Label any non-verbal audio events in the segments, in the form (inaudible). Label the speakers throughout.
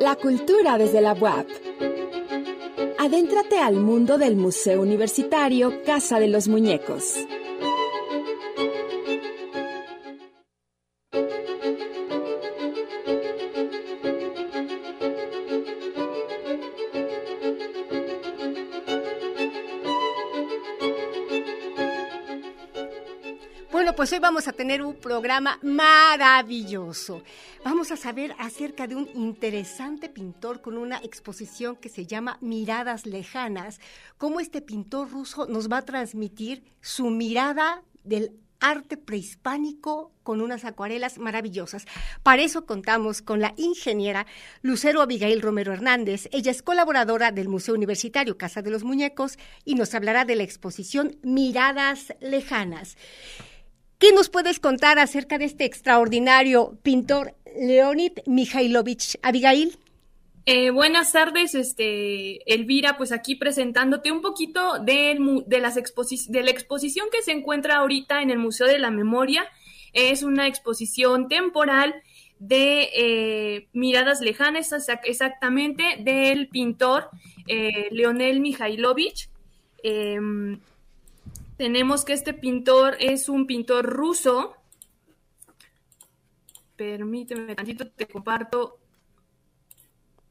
Speaker 1: La cultura desde la web. Adéntrate al mundo del Museo Universitario Casa de los Muñecos.
Speaker 2: Pues hoy vamos a tener un programa maravilloso. Vamos a saber acerca de un interesante pintor con una exposición que se llama Miradas Lejanas, cómo este pintor ruso nos va a transmitir su mirada del arte prehispánico con unas acuarelas maravillosas. Para eso contamos con la ingeniera Lucero Abigail Romero Hernández. Ella es colaboradora del Museo Universitario Casa de los Muñecos y nos hablará de la exposición Miradas Lejanas. ¿Qué nos puedes contar acerca de este extraordinario pintor Leonid Mikhailovich Abigail?
Speaker 3: Eh, buenas tardes, este, Elvira, pues aquí presentándote un poquito de, de la exposición que se encuentra ahorita en el Museo de la Memoria. Es una exposición temporal de eh, miradas lejanas, exactamente, del pintor eh, Leonel Mikhailovich. Em, tenemos que este pintor es un pintor ruso. Permíteme tantito, te comparto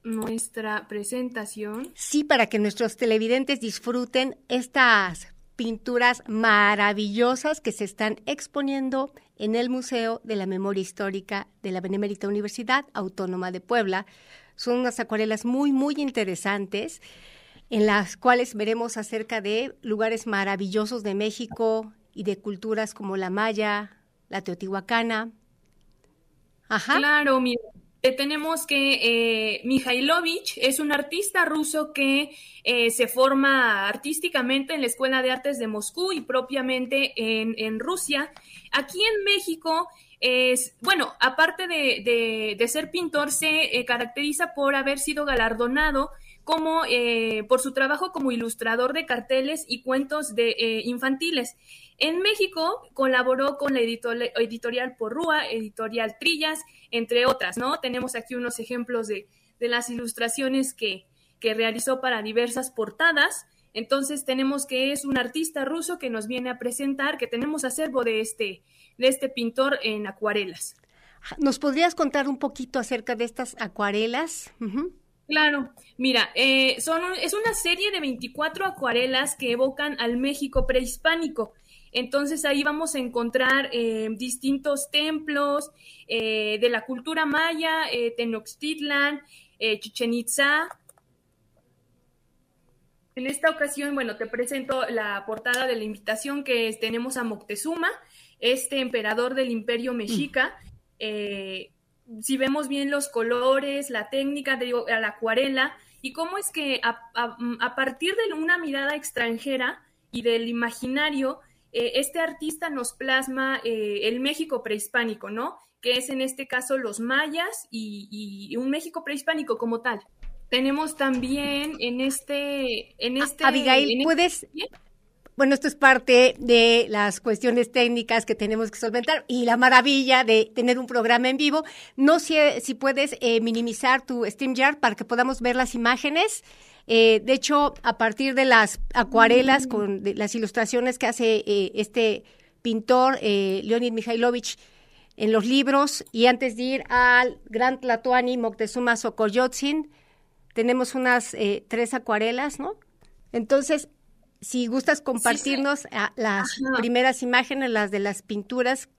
Speaker 3: nuestra presentación.
Speaker 2: Sí, para que nuestros televidentes disfruten estas pinturas maravillosas que se están exponiendo en el Museo de la Memoria Histórica de la Benemérita Universidad Autónoma de Puebla. Son unas acuarelas muy, muy interesantes en las cuales veremos acerca de lugares maravillosos de México y de culturas como la maya, la teotihuacana.
Speaker 3: Ajá. Claro, mira, eh, tenemos que eh, es un artista ruso que eh, se forma artísticamente en la Escuela de Artes de Moscú y propiamente en, en Rusia. Aquí en México es, bueno, aparte de, de, de ser pintor, se eh, caracteriza por haber sido galardonado como eh, por su trabajo como ilustrador de carteles y cuentos de eh, infantiles. En México colaboró con la editorial Porrúa, editorial Trillas, entre otras, ¿no? Tenemos aquí unos ejemplos de, las ilustraciones que, que realizó para diversas portadas. Entonces tenemos que es un artista ruso que nos viene a presentar, que tenemos acervo de este, de este pintor en acuarelas.
Speaker 2: ¿Nos podrías contar un poquito acerca de estas acuarelas?
Speaker 3: Claro, mira, eh, son, es una serie de 24 acuarelas que evocan al México prehispánico. Entonces ahí vamos a encontrar eh, distintos templos eh, de la cultura maya, Tenochtitlan, Chichen Itza. En esta ocasión, bueno, te presento la portada de la invitación que tenemos a Moctezuma, este emperador del imperio mexica. Mm si vemos bien los colores, la técnica, de la acuarela, y cómo es que a, partir de una mirada extranjera y del imaginario, eh, este artista nos plasma eh, el México prehispánico, ¿no? Que es en este caso los mayas y, un México prehispánico como tal. Tenemos también en este, en este.
Speaker 2: Abigail,
Speaker 3: este
Speaker 2: ¿puedes, bueno, esto es parte de las cuestiones técnicas que tenemos que solventar y la maravilla de tener un programa en vivo. No sé si puedes eh, minimizar tu StreamYard para que podamos ver las imágenes. Eh, de hecho, a partir de las acuarelas con las ilustraciones que hace eh, este pintor, Leonid Mikhailovich, en los libros, y antes de ir al Gran Tlatuani Moctezuma Xocoyotzin, tenemos unas tres acuarelas, ¿no? Entonces, si gustas compartirnos ah, las primeras imágenes, las de las pinturas.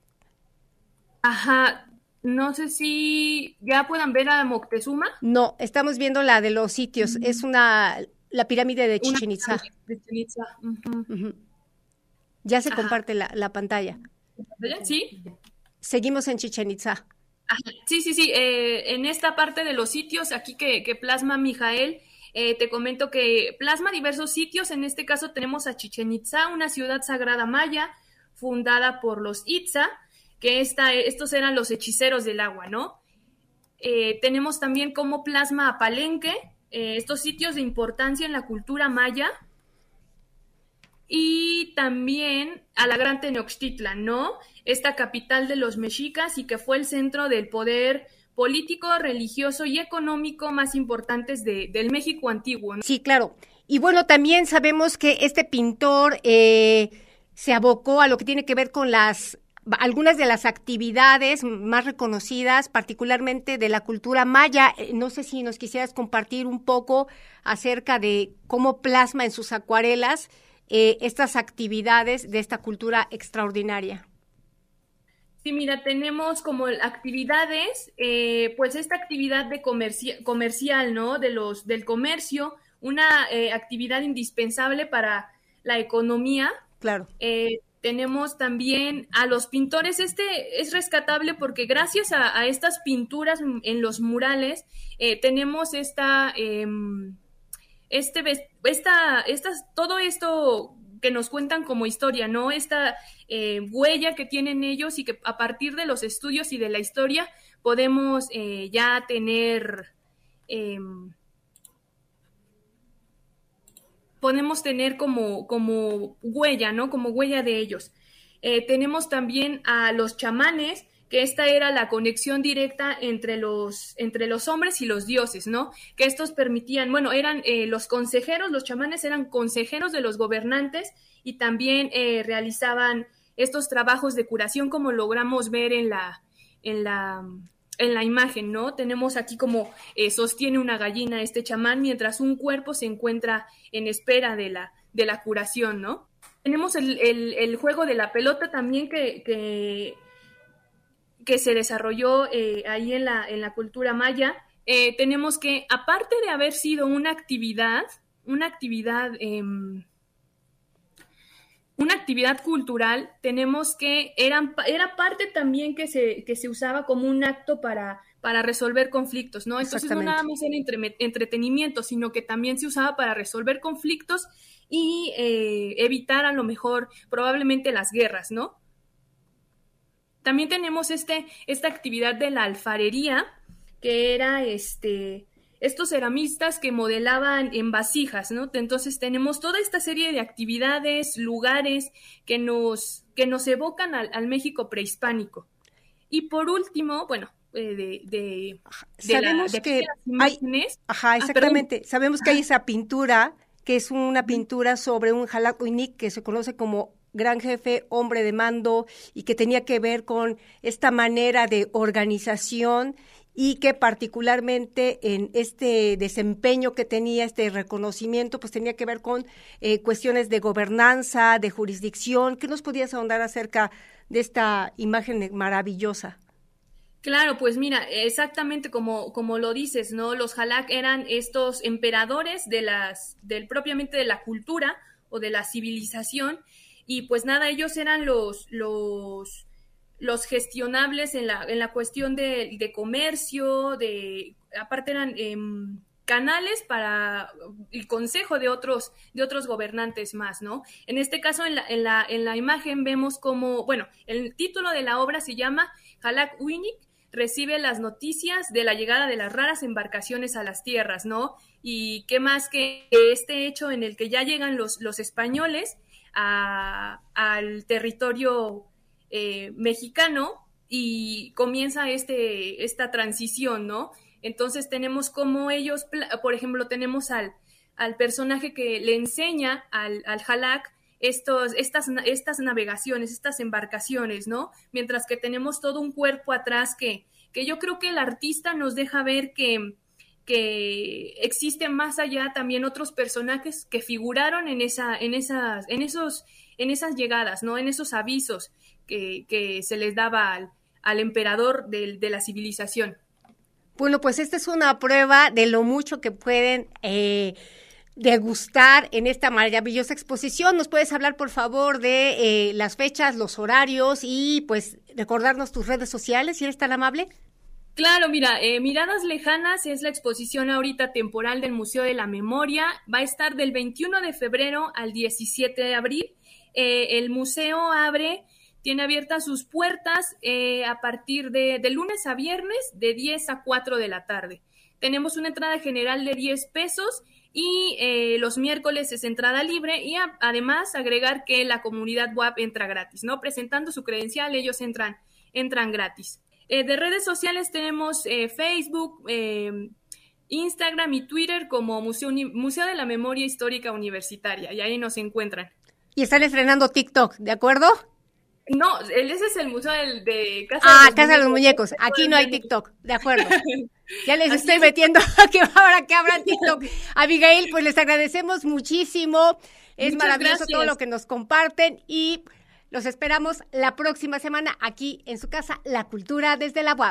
Speaker 3: Ajá, no sé si ya puedan ver a Moctezuma.
Speaker 2: No, estamos viendo la de los sitios. Es una la pirámide de Chichen Itza. Ya se comparte la, la, pantalla.
Speaker 3: Sí.
Speaker 2: Seguimos en Chichen Itza.
Speaker 3: Sí, sí, sí. Eh, en esta parte de los sitios aquí que, plasma Mijael, eh, te comento que plasma diversos sitios. En este caso tenemos a Chichen Itza, una ciudad sagrada maya fundada por los Itza, que esta, estos eran los hechiceros del agua, ¿no? Eh, tenemos también como plasma a Palenque, estos sitios de importancia en la cultura maya. Y también a la Gran Tenochtitlan, ¿no? Esta capital de los mexicas y que fue el centro del poder político, religioso y económico más importantes del México antiguo.
Speaker 2: Sí, claro. Y bueno, también sabemos que este pintor eh, se abocó a lo que tiene que ver con las algunas de las actividades más reconocidas, particularmente de la cultura maya. Eh, no sé si nos quisieras compartir un poco acerca de cómo plasma en sus acuarelas eh, estas actividades de esta cultura extraordinaria.
Speaker 3: Sí, mira, tenemos como actividades, eh, pues esta actividad de comercial, ¿no? De los, del comercio, una actividad indispensable para la economía.
Speaker 2: Claro
Speaker 3: tenemos también a los pintores. Este es rescatable porque gracias a, estas pinturas en los murales eh, tenemos esta, em, este, esta, estas, todo esto que nos cuentan como historia, ¿no? Esta eh, huella que tienen ellos y que a partir de los estudios y de la historia podemos eh, ya tener em, podemos tener como, como huella, ¿no? Como huella de ellos. Eh, tenemos también a los chamanes, que esta era la conexión directa entre los, entre los hombres y los dioses, ¿no? Que estos permitían, bueno, eran eh, los consejeros, los chamanes eran consejeros de los gobernantes y también eh, realizaban estos trabajos de curación como logramos ver en la, en la, en la imagen, ¿no? Tenemos aquí como eh, sostiene una gallina este chamán mientras un cuerpo se encuentra en espera de la, de la curación, ¿no? Tenemos el, juego de la pelota también que, se desarrolló eh, ahí en la, en la cultura maya. Eh, tenemos que, aparte de haber sido una actividad, una actividad em, una actividad cultural, tenemos que, eran, era parte también que se, que se usaba como un acto para, para resolver conflictos, ¿no? Entonces no nada más era entretenimiento, sino que también se usaba para resolver conflictos y eh, evitar a lo mejor probablemente las guerras, ¿no? También tenemos este, esta actividad de la alfarería, que era este, estos ceramistas que modelaban en vasijas, ¿no? Entonces tenemos toda esta serie de actividades, lugares que nos, que nos evocan al, México prehispánico. Y por último, bueno, eh, de, de,
Speaker 2: sabemos que hay, ajá, ah, exactamente, sabemos que hay esa pintura que es una pintura sobre un Jalacuinic que se conoce como gran jefe, hombre de mando, y que tenía que ver con esta manera de organización y que particularmente en este desempeño que tenía, este reconocimiento, pues tenía que ver con eh, cuestiones de gobernanza, de jurisdicción. ¿Qué nos podías ahondar acerca de esta imagen maravillosa?
Speaker 3: Claro, pues mira, exactamente como, como lo dices, ¿no? Los Halak eran estos emperadores de las, del propiamente de la cultura o de la civilización, y pues nada, ellos eran los, los, gestionables en la, en la cuestión de, de comercio, de aparte eran em, canales para el consejo de otros, de otros gobernantes más, ¿no? En este caso, en la, en la, en la imagen vemos como, bueno, el título de la obra se llama Halak recibe las noticias de la llegada de las raras embarcaciones a las tierras, ¿no? Y qué más que este hecho en el que ya llegan los, los españoles al territorio eh, mexicano y comienza este, esta transición, ¿no? Entonces tenemos como ellos, por ejemplo, tenemos al, al personaje que le enseña al, al Halak estos, estas, estas navegaciones, estas embarcaciones, ¿no? Mientras que tenemos todo un cuerpo atrás que, que yo creo que el artista nos deja ver que, que existen más allá también otros personajes que figuraron en, esa, en, esas, en, esos, en esas llegadas, ¿no? En esos avisos que, se les daba al, emperador de, la civilización.
Speaker 2: Bueno, pues esta es una prueba de lo mucho que pueden eh, degustar en esta maravillosa exposición. ¿Nos puedes hablar, por favor, de eh, las fechas, los horarios y pues recordarnos tus redes sociales, si eres tan amable?
Speaker 3: Claro, mira, eh, Miradas Lejanas es la exposición ahorita temporal del Museo de la Memoria. Va a estar del 21 de febrero al 17 de abril. el museo abre tiene abiertas sus puertas eh, a partir de, lunes a viernes de 10 a 4 de la tarde. Tenemos una entrada general de 10 pesos y eh, los miércoles es entrada libre y además agregar que la comunidad WAP entra gratis, ¿no? Presentando su credencial, ellos entran, entran gratis. Eh, de redes sociales tenemos eh, Facebook, eh, Instagram y Twitter como Museo, Museo de la Memoria Histórica Universitaria y ahí nos encuentran.
Speaker 2: Y están estrenando TikTok, ¿de acuerdo?
Speaker 3: No, ese es el museo de Casa
Speaker 2: ah, de los Casa de los Muñecos. Aquí no hay TikTok, de acuerdo. (laughs) Ya les estoy metiendo que ahora que abran TikTok. Abigail, pues les agradecemos muchísimo. Es maravilloso todo lo que nos comparten y los esperamos la próxima semana aquí en su casa, La Cultura desde la UAP.